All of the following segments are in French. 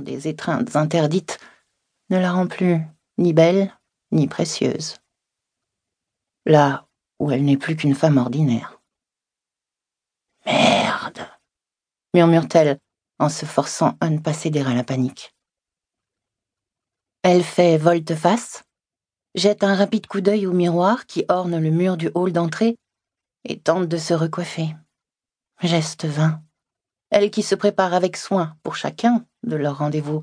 des étreintes interdites ne la rend plus ni belle ni précieuse. Là où elle n'est plus qu'une femme ordinaire. Merde murmure-t-elle en se forçant à ne pas céder à la panique. Elle fait volte-face, jette un rapide coup d'œil au miroir qui orne le mur du hall d'entrée et tente de se recoiffer. Geste vain. Elle qui se prépare avec soin pour chacun de leurs rendez-vous,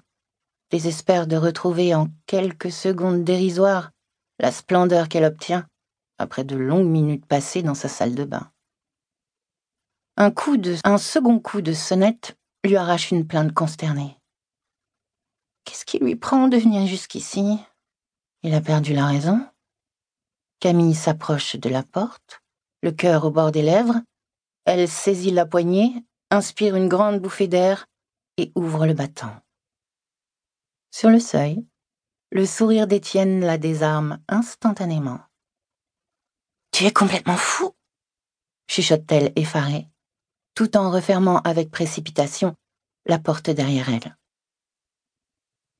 désespère de retrouver en quelques secondes dérisoires la splendeur qu'elle obtient après de longues minutes passées dans sa salle de bain. Un coup de, un second coup de sonnette lui arrache une plainte consternée. Qu'est-ce qui lui prend de venir jusqu'ici? Il a perdu la raison Camille s'approche de la porte, le cœur au bord des lèvres. Elle saisit la poignée, inspire une grande bouffée d'air et ouvre le battant. Sur le seuil, le sourire d'Étienne la désarme instantanément. Tu es complètement fou chuchote-t-elle effarée, tout en refermant avec précipitation la porte derrière elle.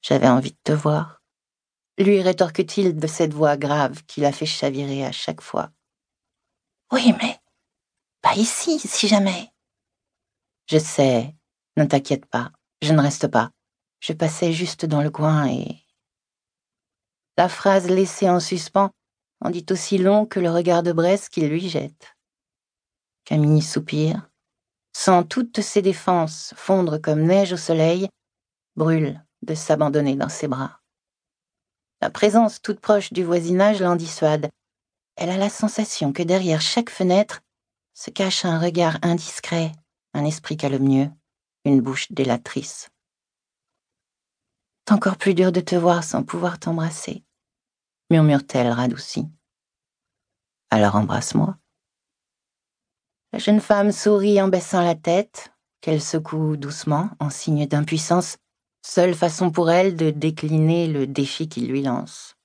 J'avais envie de te voir, lui rétorque-t-il de cette voix grave qui la fait chavirer à chaque fois. Oui, mais pas ici, si jamais. Je sais, ne t'inquiète pas, je ne reste pas. Je passais juste dans le coin et. La phrase laissée en suspens en dit aussi long que le regard de Bresse qu'il lui jette. Camille soupire, sent toutes ses défenses fondre comme neige au soleil, brûle de s'abandonner dans ses bras. La présence toute proche du voisinage l'en dissuade. Elle a la sensation que derrière chaque fenêtre se cache un regard indiscret, un esprit calomnieux, une bouche délatrice. C'est encore plus dur de te voir sans pouvoir t'embrasser, murmure-t-elle radoucie. Alors embrasse-moi. La jeune femme sourit en baissant la tête, qu'elle secoue doucement en signe d'impuissance, seule façon pour elle de décliner le défi qu'il lui lance.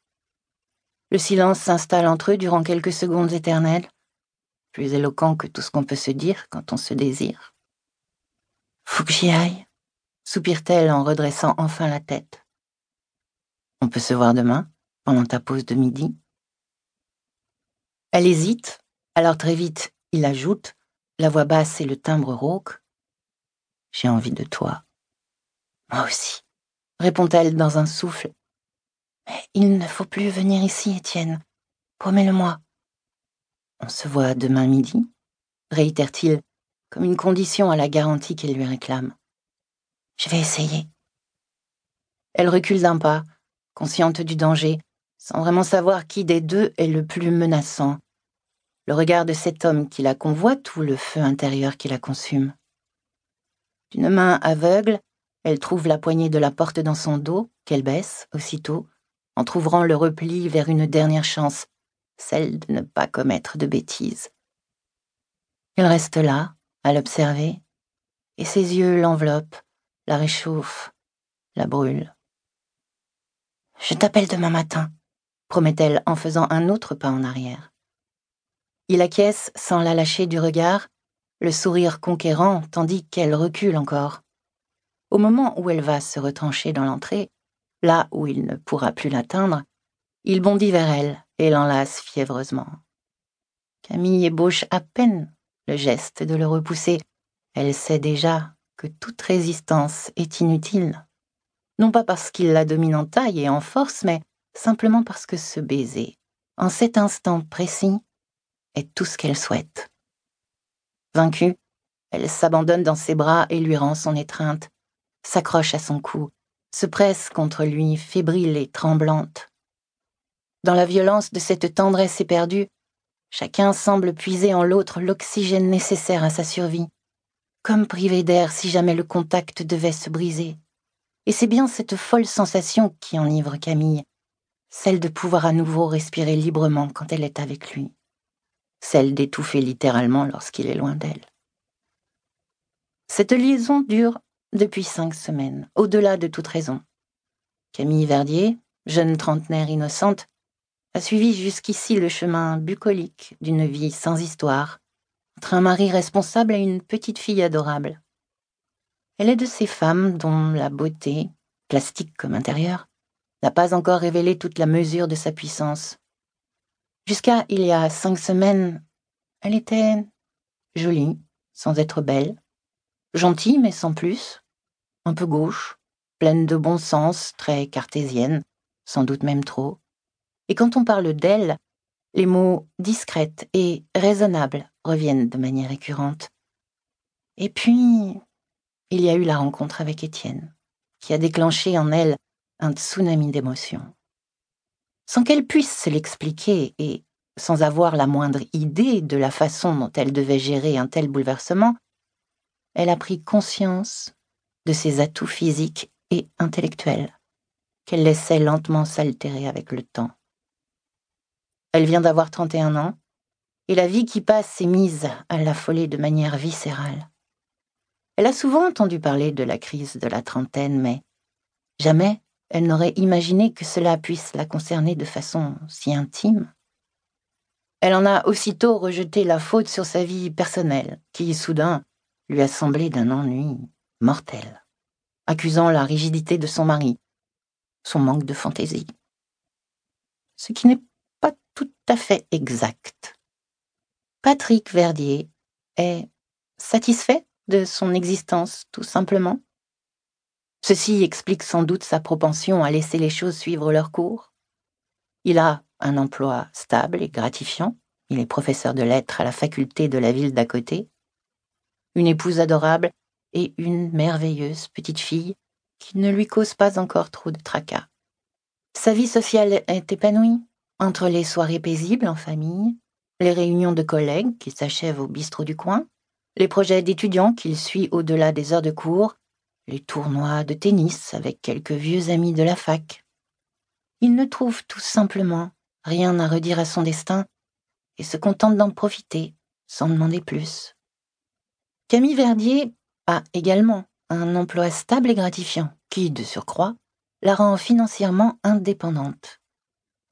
Le silence s'installe entre eux durant quelques secondes éternelles, plus éloquent que tout ce qu'on peut se dire quand on se désire. Faut que j'y aille, soupire-t-elle en redressant enfin la tête. On peut se voir demain, pendant ta pause de midi. Elle hésite, alors très vite, il ajoute, la voix basse et le timbre rauque. J'ai envie de toi. Moi aussi, répond-elle dans un souffle. Mais il ne faut plus venir ici, Étienne. Promets-le-moi. On se voit demain midi, réitère-t-il, comme une condition à la garantie qu'elle lui réclame. Je vais essayer. Elle recule d'un pas, consciente du danger, sans vraiment savoir qui des deux est le plus menaçant. Le regard de cet homme qui la convoite ou le feu intérieur qui la consume. D'une main aveugle, elle trouve la poignée de la porte dans son dos, qu'elle baisse aussitôt, en trouvrant le repli vers une dernière chance, celle de ne pas commettre de bêtises. Il reste là, à l'observer, et ses yeux l'enveloppent, la réchauffent, la brûlent. Je t'appelle demain matin, promet-elle en faisant un autre pas en arrière. Il acquiesce sans la lâcher du regard, le sourire conquérant tandis qu'elle recule encore. Au moment où elle va se retrancher dans l'entrée, là où il ne pourra plus l'atteindre, il bondit vers elle et l'enlace fiévreusement. Camille ébauche à peine le geste de le repousser. Elle sait déjà que toute résistance est inutile. Non pas parce qu'il la domine en taille et en force, mais simplement parce que ce baiser, en cet instant précis, est tout ce qu'elle souhaite. Vaincue, elle s'abandonne dans ses bras et lui rend son étreinte, s'accroche à son cou, se presse contre lui, fébrile et tremblante. Dans la violence de cette tendresse éperdue, chacun semble puiser en l'autre l'oxygène nécessaire à sa survie, comme privé d'air si jamais le contact devait se briser. Et c'est bien cette folle sensation qui enivre Camille, celle de pouvoir à nouveau respirer librement quand elle est avec lui, celle d'étouffer littéralement lorsqu'il est loin d'elle. Cette liaison dure depuis cinq semaines, au-delà de toute raison. Camille Verdier, jeune trentenaire innocente, a suivi jusqu'ici le chemin bucolique d'une vie sans histoire, entre un mari responsable et une petite fille adorable. Elle est de ces femmes dont la beauté, plastique comme intérieure, n'a pas encore révélé toute la mesure de sa puissance. Jusqu'à il y a cinq semaines, elle était jolie, sans être belle, gentille mais sans plus, un peu gauche, pleine de bon sens, très cartésienne, sans doute même trop. Et quand on parle d'elle, les mots discrète et raisonnable reviennent de manière récurrente. Et puis, il y a eu la rencontre avec Étienne, qui a déclenché en elle un tsunami d'émotions. Sans qu'elle puisse se l'expliquer et sans avoir la moindre idée de la façon dont elle devait gérer un tel bouleversement, elle a pris conscience de ses atouts physiques et intellectuels, qu'elle laissait lentement s'altérer avec le temps. Elle vient d'avoir 31 ans, et la vie qui passe s'est mise à l'affoler de manière viscérale. Elle a souvent entendu parler de la crise de la trentaine, mais jamais elle n'aurait imaginé que cela puisse la concerner de façon si intime. Elle en a aussitôt rejeté la faute sur sa vie personnelle, qui, soudain, lui a semblé d'un ennui mortel, accusant la rigidité de son mari, son manque de fantaisie. Ce qui n'est tout à fait exact. Patrick Verdier est satisfait de son existence, tout simplement? Ceci explique sans doute sa propension à laisser les choses suivre leur cours. Il a un emploi stable et gratifiant, il est professeur de lettres à la faculté de la ville d'à côté, une épouse adorable et une merveilleuse petite fille qui ne lui cause pas encore trop de tracas. Sa vie sociale est épanouie, entre les soirées paisibles en famille, les réunions de collègues qui s'achèvent au bistrot du coin, les projets d'étudiants qu'il suit au-delà des heures de cours, les tournois de tennis avec quelques vieux amis de la fac. Il ne trouve tout simplement rien à redire à son destin et se contente d'en profiter sans demander plus. Camille Verdier a également un emploi stable et gratifiant qui, de surcroît, la rend financièrement indépendante.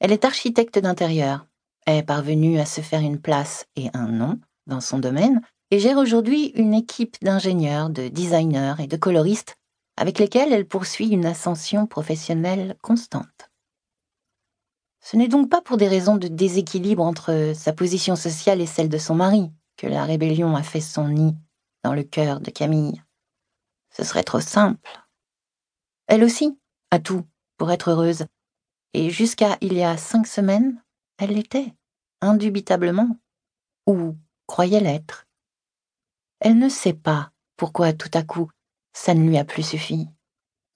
Elle est architecte d'intérieur, est parvenue à se faire une place et un nom dans son domaine et gère aujourd'hui une équipe d'ingénieurs, de designers et de coloristes avec lesquels elle poursuit une ascension professionnelle constante. Ce n'est donc pas pour des raisons de déséquilibre entre sa position sociale et celle de son mari que la rébellion a fait son nid dans le cœur de Camille. Ce serait trop simple. Elle aussi a tout pour être heureuse, et jusqu'à il y a cinq semaines, elle l'était, indubitablement, ou croyait l'être. Elle ne sait pas pourquoi tout à coup ça ne lui a plus suffi.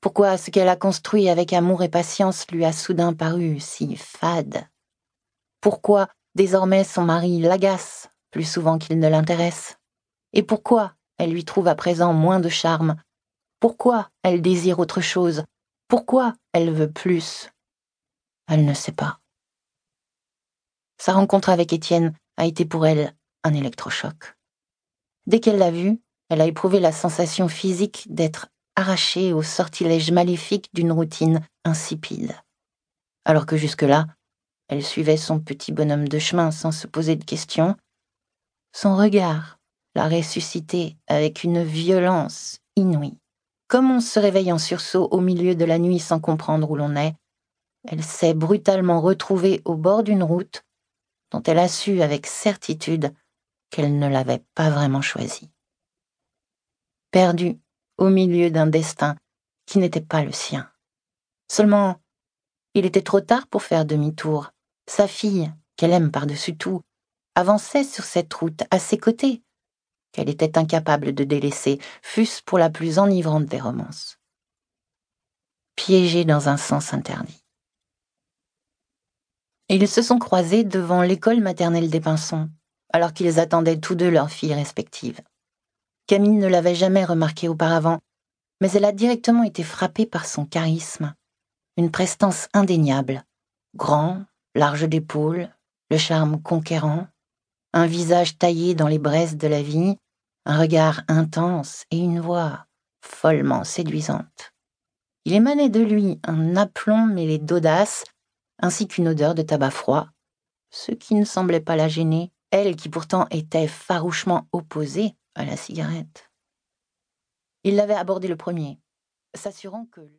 Pourquoi ce qu'elle a construit avec amour et patience lui a soudain paru si fade. Pourquoi désormais son mari l'agace plus souvent qu'il ne l'intéresse. Et pourquoi elle lui trouve à présent moins de charme. Pourquoi elle désire autre chose. Pourquoi elle veut plus. Elle ne sait pas. Sa rencontre avec Étienne a été pour elle un électrochoc. Dès qu'elle l'a vu, elle a éprouvé la sensation physique d'être arrachée au sortilège maléfique d'une routine insipide. Alors que jusque-là, elle suivait son petit bonhomme de chemin sans se poser de questions, son regard l'a ressuscité avec une violence inouïe. Comme on se réveille en sursaut au milieu de la nuit sans comprendre où l'on est, elle s'est brutalement retrouvée au bord d'une route dont elle a su avec certitude qu'elle ne l'avait pas vraiment choisi. Perdue au milieu d'un destin qui n'était pas le sien. Seulement, il était trop tard pour faire demi-tour. Sa fille, qu'elle aime par-dessus tout, avançait sur cette route à ses côtés, qu'elle était incapable de délaisser, fût-ce pour la plus enivrante des romances. Piégée dans un sens interdit. Ils se sont croisés devant l'école maternelle des Pinsons alors qu'ils attendaient tous deux leurs filles respectives. Camille ne l'avait jamais remarqué auparavant, mais elle a directement été frappée par son charisme, une prestance indéniable, grand, large d'épaules, le charme conquérant, un visage taillé dans les braises de la vie, un regard intense et une voix follement séduisante. Il émanait de lui un aplomb mêlé d'audace, ainsi qu'une odeur de tabac froid, ce qui ne semblait pas la gêner, elle qui pourtant était farouchement opposée à la cigarette. Il l'avait abordé le premier, s'assurant que